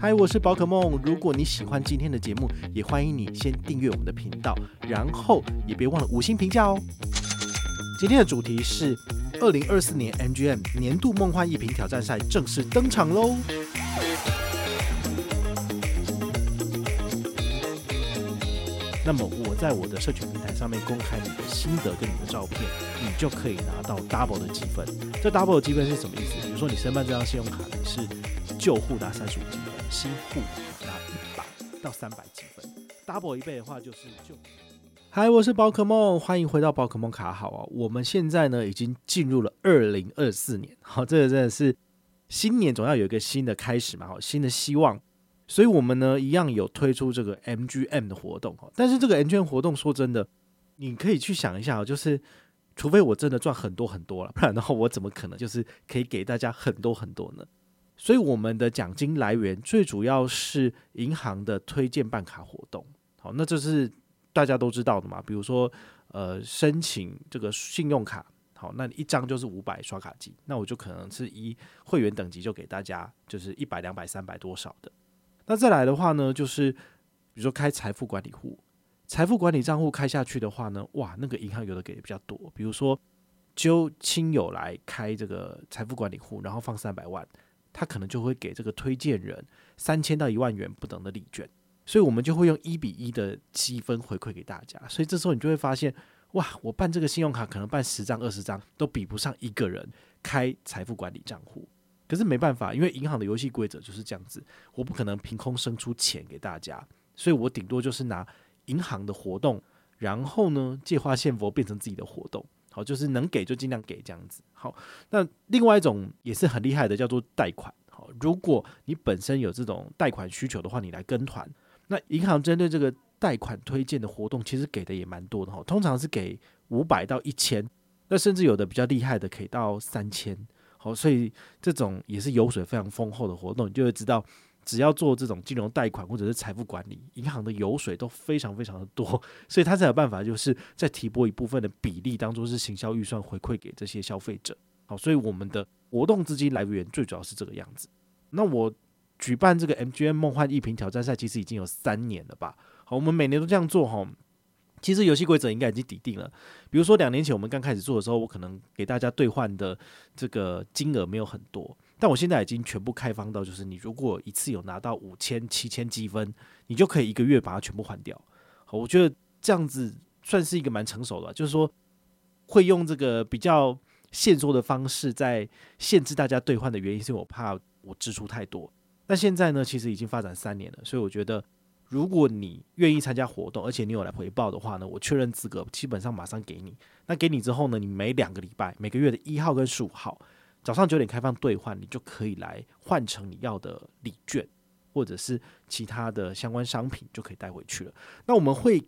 嗨，我是宝可梦。如果你喜欢今天的节目，也欢迎你先订阅我们的频道，然后也别忘了五星评价哦。今天的主题是二零二四年 MGM 年度梦幻一品挑战赛正式登场喽！那么我在我的社群平台上面公开你的心得跟你的照片，你就可以拿到 double 的积分。这 double 的积分是什么意思？比如说你申办这张信用卡，你是旧户拿三十五积分。新户拿一百到三百积分，double 一倍的话就是旧。嗨，我是宝可梦，欢迎回到宝可梦卡好啊。我们现在呢已经进入了二零二四年，好，这个真的是新年总要有一个新的开始嘛，好，新的希望。所以我们呢一样有推出这个 MGM 的活动，但是这个 MGM 活动说真的，你可以去想一下，就是除非我真的赚很多很多了，不然的话我怎么可能就是可以给大家很多很多呢？所以我们的奖金来源最主要是银行的推荐办卡活动，好，那这是大家都知道的嘛。比如说，呃，申请这个信用卡，好，那一张就是五百刷卡金，那我就可能是以会员等级就给大家就是一百、两百、三百多少的。那再来的话呢，就是比如说开财富管理户，财富管理账户开下去的话呢，哇，那个银行有的给的比较多，比如说揪亲友来开这个财富管理户，然后放三百万。他可能就会给这个推荐人三千到一万元不等的礼券，所以我们就会用一比一的积分回馈给大家。所以这时候你就会发现，哇，我办这个信用卡可能办十张、二十张都比不上一个人开财富管理账户。可是没办法，因为银行的游戏规则就是这样子，我不可能凭空生出钱给大家，所以我顶多就是拿银行的活动，然后呢借花献佛变成自己的活动。好，就是能给就尽量给这样子。好，那另外一种也是很厉害的，叫做贷款。好，如果你本身有这种贷款需求的话，你来跟团。那银行针对这个贷款推荐的活动，其实给的也蛮多的哈，通常是给五百到一千，那甚至有的比较厉害的可以到三千。好，所以这种也是油水非常丰厚的活动，你就会知道。只要做这种金融贷款或者是财富管理，银行的油水都非常非常的多，所以他才有办法，就是再提拨一部分的比例，当做是行销预算回馈给这些消费者。好，所以我们的活动资金来源最主要是这个样子。那我举办这个 MGM 梦幻逸品挑战赛，其实已经有三年了吧？好，我们每年都这样做哈。其实游戏规则应该已经底定了。比如说两年前我们刚开始做的时候，我可能给大家兑换的这个金额没有很多。但我现在已经全部开放到，就是你如果一次有拿到五千、七千积分，你就可以一个月把它全部换掉。好，我觉得这样子算是一个蛮成熟的，就是说会用这个比较限缩的方式在限制大家兑换的原因，是我怕我支出太多。但现在呢，其实已经发展三年了，所以我觉得如果你愿意参加活动，而且你有来回报的话呢，我确认资格，基本上马上给你。那给你之后呢，你每两个礼拜，每个月的一号跟十五号。早上九点开放兑换，你就可以来换成你要的礼券，或者是其他的相关商品，就可以带回去了。那我们会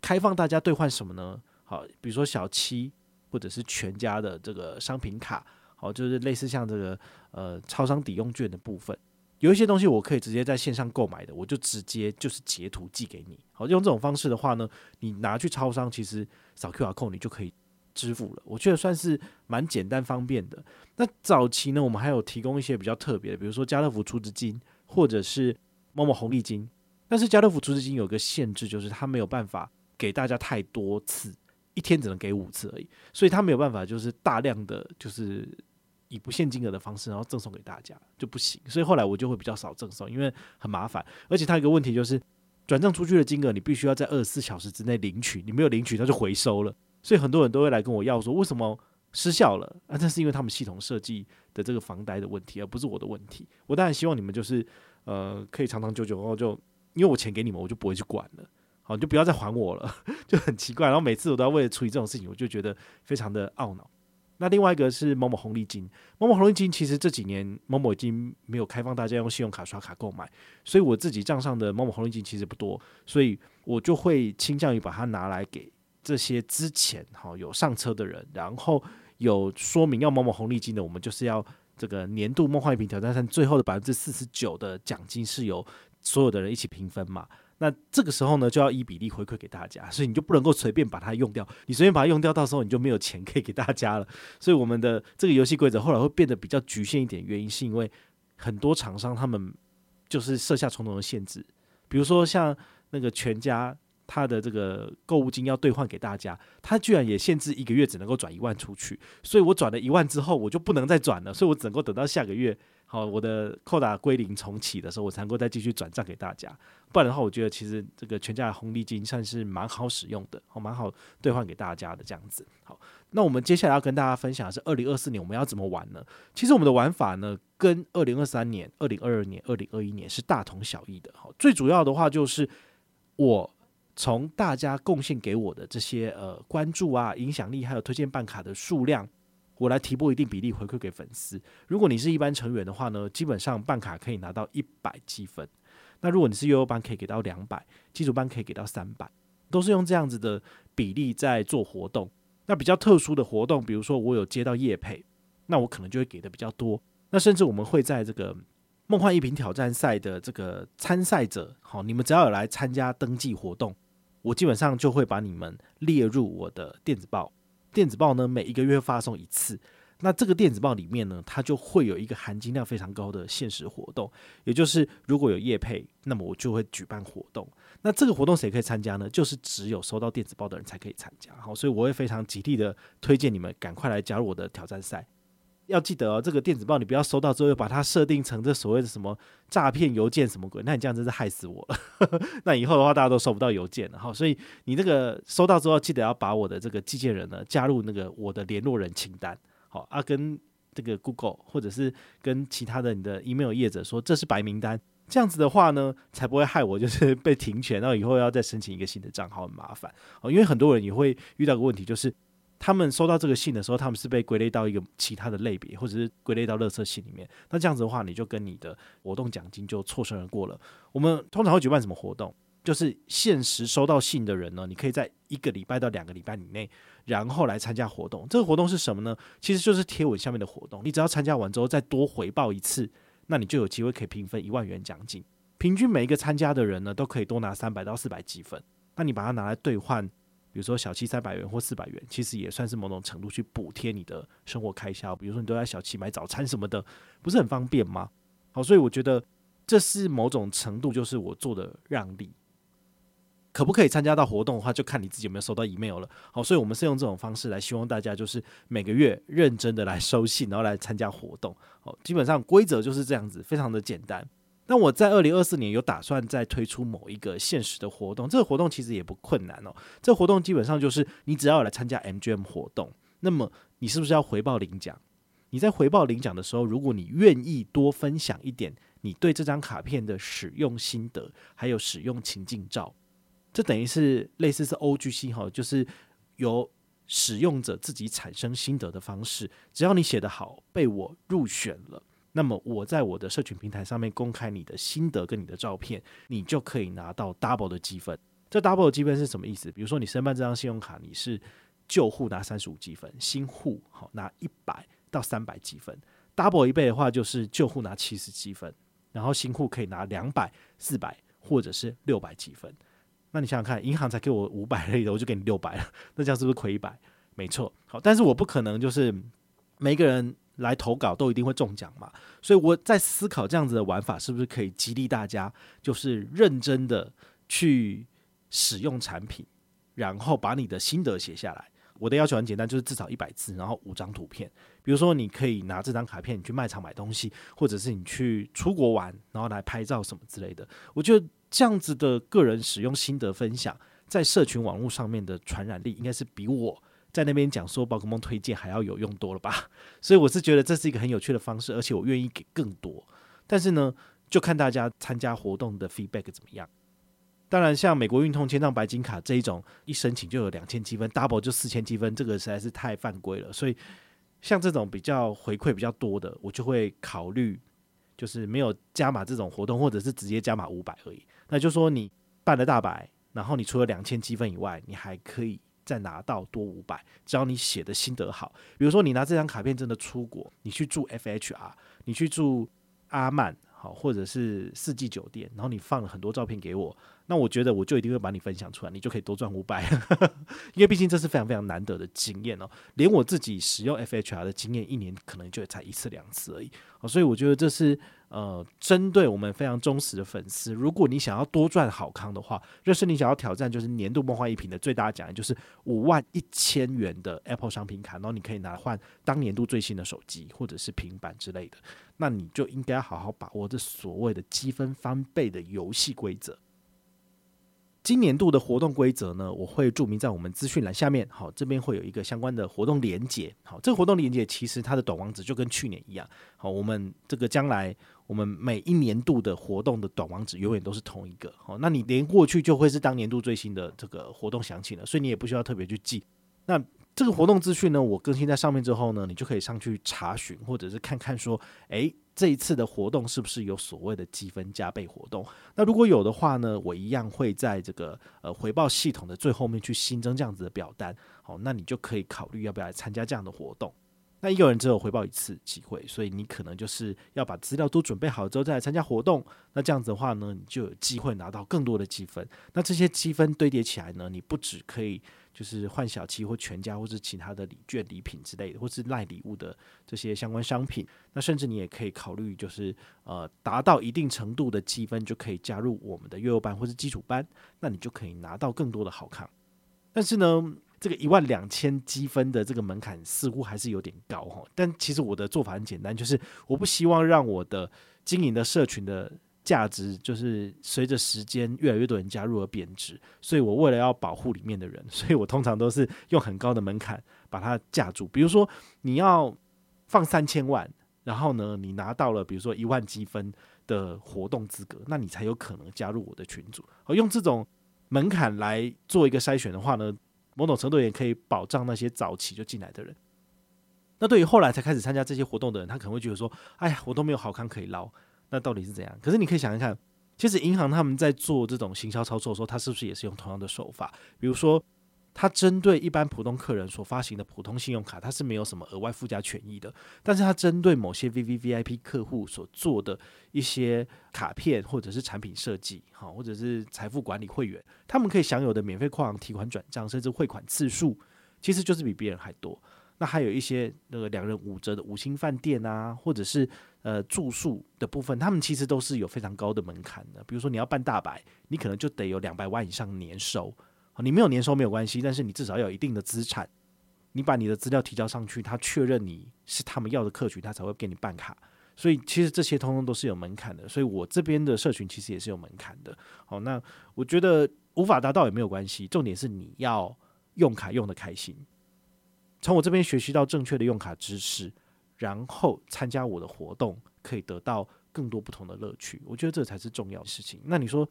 开放大家兑换什么呢？好，比如说小七或者是全家的这个商品卡，好，就是类似像这个呃超商抵用券的部分，有一些东西我可以直接在线上购买的，我就直接就是截图寄给你。好，用这种方式的话呢，你拿去超商，其实扫 QR code 你就可以。支付了，我觉得算是蛮简单方便的。那早期呢，我们还有提供一些比较特别的，比如说家乐福储值金，或者是某某红利金。但是家乐福储值金有个限制，就是它没有办法给大家太多次，一天只能给五次而已，所以它没有办法就是大量的就是以不限金额的方式，然后赠送给大家就不行。所以后来我就会比较少赠送，因为很麻烦，而且它有一个问题就是转账出去的金额你必须要在二十四小时之内领取，你没有领取它就回收了。所以很多人都会来跟我要说，为什么失效了？啊，这是因为他们系统设计的这个房贷的问题，而不是我的问题。我当然希望你们就是呃可以长长久久，然后就因为我钱给你们，我就不会去管了。好，你就不要再还我了，就很奇怪。然后每次我都要为了处理这种事情，我就觉得非常的懊恼。那另外一个是某某红利金，某某红利金其实这几年某某已经没有开放大家用信用卡刷卡购买，所以我自己账上的某某红利金其实不多，所以我就会倾向于把它拿来给。这些之前哈有上车的人，然后有说明要某某红利金的，我们就是要这个年度梦幻一品挑战赛最后的百分之四十九的奖金是由所有的人一起平分嘛。那这个时候呢，就要依比例回馈给大家，所以你就不能够随便把它用掉，你随便把它用掉，到时候你就没有钱可以给大家了。所以我们的这个游戏规则后来会变得比较局限一点，原因是因为很多厂商他们就是设下重重的限制，比如说像那个全家。他的这个购物金要兑换给大家，他居然也限制一个月只能够转一万出去，所以我转了一万之后，我就不能再转了，所以我只能够等到下个月，好，我的扣打归零重启的时候，我才能够再继续转账给大家。不然的话，我觉得其实这个全家的红利金算是蛮好使用的，好，蛮好兑换给大家的这样子。好，那我们接下来要跟大家分享的是二零二四年我们要怎么玩呢？其实我们的玩法呢，跟二零二三年、二零二二年、二零二一年是大同小异的。好，最主要的话就是我。从大家贡献给我的这些呃关注啊、影响力，还有推荐办卡的数量，我来提拨一定比例回馈给粉丝。如果你是一般成员的话呢，基本上办卡可以拿到一百积分。那如果你是悠悠班，可以给到两百，基础班可以给到三百，都是用这样子的比例在做活动。那比较特殊的活动，比如说我有接到业配，那我可能就会给的比较多。那甚至我们会在这个。梦幻一品挑战赛的这个参赛者，好，你们只要有来参加登记活动，我基本上就会把你们列入我的电子报。电子报呢，每一个月发送一次。那这个电子报里面呢，它就会有一个含金量非常高的限时活动，也就是如果有业配，那么我就会举办活动。那这个活动谁可以参加呢？就是只有收到电子报的人才可以参加。好，所以我会非常极力的推荐你们赶快来加入我的挑战赛。要记得哦，这个电子报你不要收到之后又把它设定成这所谓的什么诈骗邮件什么鬼，那你这样真是害死我了。那以后的话，大家都收不到邮件了哈。所以你这个收到之后，记得要把我的这个寄件人呢加入那个我的联络人清单。好啊，跟这个 Google 或者是跟其他的你的 email 业者说这是白名单，这样子的话呢，才不会害我就是被停权，然后以后要再申请一个新的账号很麻烦哦。因为很多人也会遇到个问题，就是。他们收到这个信的时候，他们是被归类到一个其他的类别，或者是归类到垃圾信里面。那这样子的话，你就跟你的活动奖金就错身而过了。我们通常会举办什么活动？就是限时收到信的人呢，你可以在一个礼拜到两个礼拜以内，然后来参加活动。这个活动是什么呢？其实就是贴文下面的活动。你只要参加完之后再多回报一次，那你就有机会可以平分一万元奖金。平均每一个参加的人呢，都可以多拿三百到四百积分。那你把它拿来兑换。比如说小七三百元或四百元，其实也算是某种程度去补贴你的生活开销。比如说你都在小七买早餐什么的，不是很方便吗？好，所以我觉得这是某种程度就是我做的让利。可不可以参加到活动的话，就看你自己有没有收到 email 了。好，所以我们是用这种方式来希望大家就是每个月认真的来收信，然后来参加活动。好，基本上规则就是这样子，非常的简单。那我在二零二四年有打算再推出某一个限时的活动，这个活动其实也不困难哦。这个活动基本上就是你只要来参加 MGM 活动，那么你是不是要回报领奖？你在回报领奖的时候，如果你愿意多分享一点你对这张卡片的使用心得，还有使用情境照，这等于是类似是 OGC 哈，就是由使用者自己产生心得的方式。只要你写得好，被我入选了。那么我在我的社群平台上面公开你的心得跟你的照片，你就可以拿到 double 的积分。这 double 的积分是什么意思？比如说你申办这张信用卡，你是旧户拿三十五积分，新户好拿一百到三百积分。double 一倍的话就是旧户拿七十积分，然后新户可以拿两百、四百或者是六百积分。那你想想看，银行才给我五百而已的，我就给你六百了，那这样是不是亏一百？没错，好，但是我不可能就是每个人。来投稿都一定会中奖嘛，所以我在思考这样子的玩法是不是可以激励大家，就是认真的去使用产品，然后把你的心得写下来。我的要求很简单，就是至少一百字，然后五张图片。比如说，你可以拿这张卡片，你去卖场买东西，或者是你去出国玩，然后来拍照什么之类的。我觉得这样子的个人使用心得分享，在社群网络上面的传染力，应该是比我。在那边讲说宝可梦推荐还要有用多了吧，所以我是觉得这是一个很有趣的方式，而且我愿意给更多。但是呢，就看大家参加活动的 feedback 怎么样。当然，像美国运通签账白金卡这一种，一申请就有两千积分，double 就四千积分，这个实在是太犯规了。所以像这种比较回馈比较多的，我就会考虑，就是没有加码这种活动，或者是直接加码五百而已。那就说你办了大白，然后你除了两千积分以外，你还可以。再拿到多五百，只要你写的心得好，比如说你拿这张卡片真的出国，你去住 FHR，你去住阿曼好，或者是四季酒店，然后你放了很多照片给我，那我觉得我就一定会把你分享出来，你就可以多赚五百，因为毕竟这是非常非常难得的经验哦，连我自己使用 FHR 的经验，一年可能就才一次两次而已，所以我觉得这是呃，针对我们非常忠实的粉丝，如果你想要多赚好康的话，就是你想要挑战，就是年度梦幻一品的最大奖，就是五万一千元的 Apple 商品卡，然后你可以拿换当年度最新的手机或者是平板之类的，那你就应该好好把握这所谓的积分翻倍的游戏规则。今年度的活动规则呢，我会注明在我们资讯栏下面。好，这边会有一个相关的活动连接。好，这个活动连接其实它的短网址就跟去年一样。好，我们这个将来我们每一年度的活动的短网址永远都是同一个。好，那你连过去就会是当年度最新的这个活动详情了，所以你也不需要特别去记。那这个活动资讯呢，我更新在上面之后呢，你就可以上去查询，或者是看看说，诶。这一次的活动是不是有所谓的积分加倍活动？那如果有的话呢，我一样会在这个呃回报系统的最后面去新增这样子的表单。好，那你就可以考虑要不要来参加这样的活动。那一个人只有回报一次机会，所以你可能就是要把资料都准备好之后再来参加活动。那这样子的话呢，你就有机会拿到更多的积分。那这些积分堆叠起来呢，你不只可以。就是换小七或全家或是其他的礼券礼品之类的，或是赖礼物的这些相关商品。那甚至你也可以考虑，就是呃达到一定程度的积分，就可以加入我们的幼幼班或是基础班。那你就可以拿到更多的好康。但是呢，这个一万两千积分的这个门槛似乎还是有点高哈。但其实我的做法很简单，就是我不希望让我的经营的社群的。价值就是随着时间越来越多人加入而贬值，所以我为了要保护里面的人，所以我通常都是用很高的门槛把它架住。比如说你要放三千万，然后呢，你拿到了比如说一万积分的活动资格，那你才有可能加入我的群组。而用这种门槛来做一个筛选的话呢，某种程度也可以保障那些早期就进来的人。那对于后来才开始参加这些活动的人，他可能会觉得说：“哎呀，我都没有好康可以捞。”那到底是怎样？可是你可以想一想，其实银行他们在做这种行销操作的时候，他是不是也是用同样的手法？比如说，他针对一般普通客人所发行的普通信用卡，它是没有什么额外附加权益的。但是，他针对某些 VVVIP 客户所做的一些卡片或者是产品设计，哈，或者是财富管理会员，他们可以享有的免费跨行提款转账，甚至汇款次数，其实就是比别人还多。那还有一些那个两人五折的五星饭店啊，或者是呃住宿的部分，他们其实都是有非常高的门槛的。比如说你要办大白，你可能就得有两百万以上年收。你没有年收没有关系，但是你至少要有一定的资产。你把你的资料提交上去，他确认你是他们要的客群，他才会给你办卡。所以其实这些通通都是有门槛的。所以我这边的社群其实也是有门槛的。好，那我觉得无法达到也没有关系，重点是你要用卡用得开心。从我这边学习到正确的用卡知识，然后参加我的活动，可以得到更多不同的乐趣。我觉得这才是重要的事情。那你说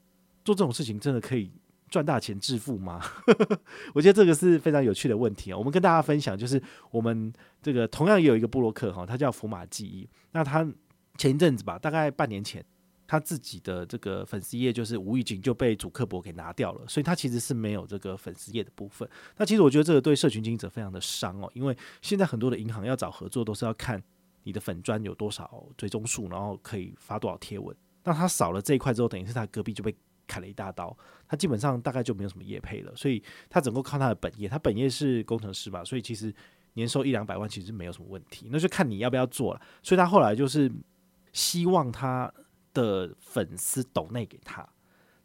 做这种事情真的可以赚大钱致富吗？我觉得这个是非常有趣的问题啊。我们跟大家分享，就是我们这个同样也有一个布洛克哈，他叫福马记忆。那他前一阵子吧，大概半年前。他自己的这个粉丝页就是无意间就被主克博给拿掉了，所以他其实是没有这个粉丝页的部分。那其实我觉得这个对社群经营者非常的伤哦，因为现在很多的银行要找合作都是要看你的粉砖有多少追踪数，然后可以发多少贴文。那他少了这一块之后，等于是他隔壁就被砍了一大刀，他基本上大概就没有什么业配了，所以他整个靠他的本业，他本业是工程师吧，所以其实年收一两百万其实没有什么问题，那就看你要不要做了。所以他后来就是希望他。的粉丝抖内给他，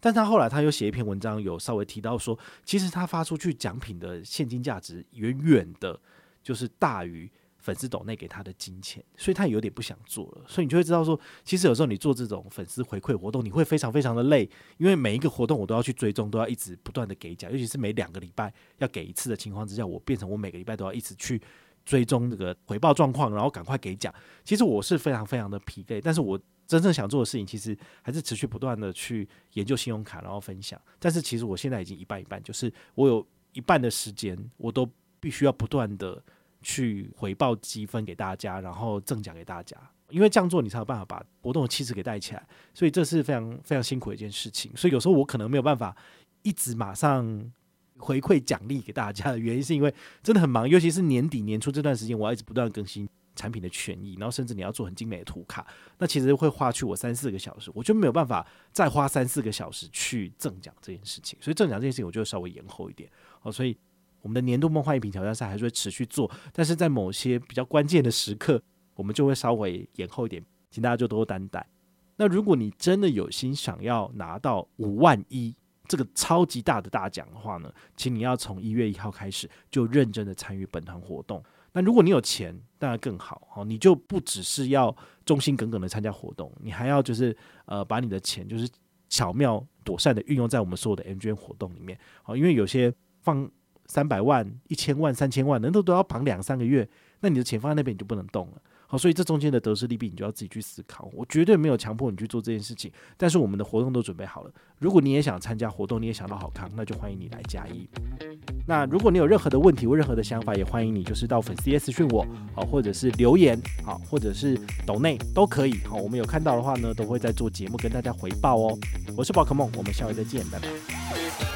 但他后来他又写一篇文章，有稍微提到说，其实他发出去奖品的现金价值远远的，就是大于粉丝抖内给他的金钱，所以他有点不想做了。所以你就会知道说，其实有时候你做这种粉丝回馈活动，你会非常非常的累，因为每一个活动我都要去追踪，都要一直不断的给奖，尤其是每两个礼拜要给一次的情况之下，我变成我每个礼拜都要一直去追踪这个回报状况，然后赶快给奖。其实我是非常非常的疲惫，但是我。真正想做的事情，其实还是持续不断的去研究信用卡，然后分享。但是其实我现在已经一半一半，就是我有一半的时间，我都必须要不断的去回报积分给大家，然后赠奖给大家。因为这样做，你才有办法把活动的气质给带起来。所以这是非常非常辛苦的一件事情。所以有时候我可能没有办法一直马上回馈奖励给大家的原因，是因为真的很忙，尤其是年底年初这段时间，我要一直不断更新。产品的权益，然后甚至你要做很精美的图卡，那其实会花去我三四个小时，我就没有办法再花三四个小时去赠奖这件事情，所以赠奖这件事情我就稍微延后一点哦。所以我们的年度梦幻一品挑战赛还是会持续做，但是在某些比较关键的时刻，我们就会稍微延后一点，请大家就多多担待。那如果你真的有心想要拿到五万一这个超级大的大奖的话呢，请你要从一月一号开始就认真的参与本团活动。那如果你有钱，当然更好哦，你就不只是要忠心耿耿的参加活动，你还要就是呃把你的钱就是巧妙妥善的运用在我们所有的 M 捐活动里面哦，因为有些放三百万、一千万、三千万，人都都要绑两三个月，那你的钱放在那边你就不能动了。好，所以这中间的得失利弊，你就要自己去思考。我绝对没有强迫你去做这件事情，但是我们的活动都准备好了。如果你也想参加活动，你也想到好康，那就欢迎你来加一。那如果你有任何的问题或任何的想法，也欢迎你就是到粉丝私讯我，好，或者是留言，好，或者是抖内都可以。好，我们有看到的话呢，都会在做节目跟大家回报哦。我是宝可梦，我们下回再见，拜拜。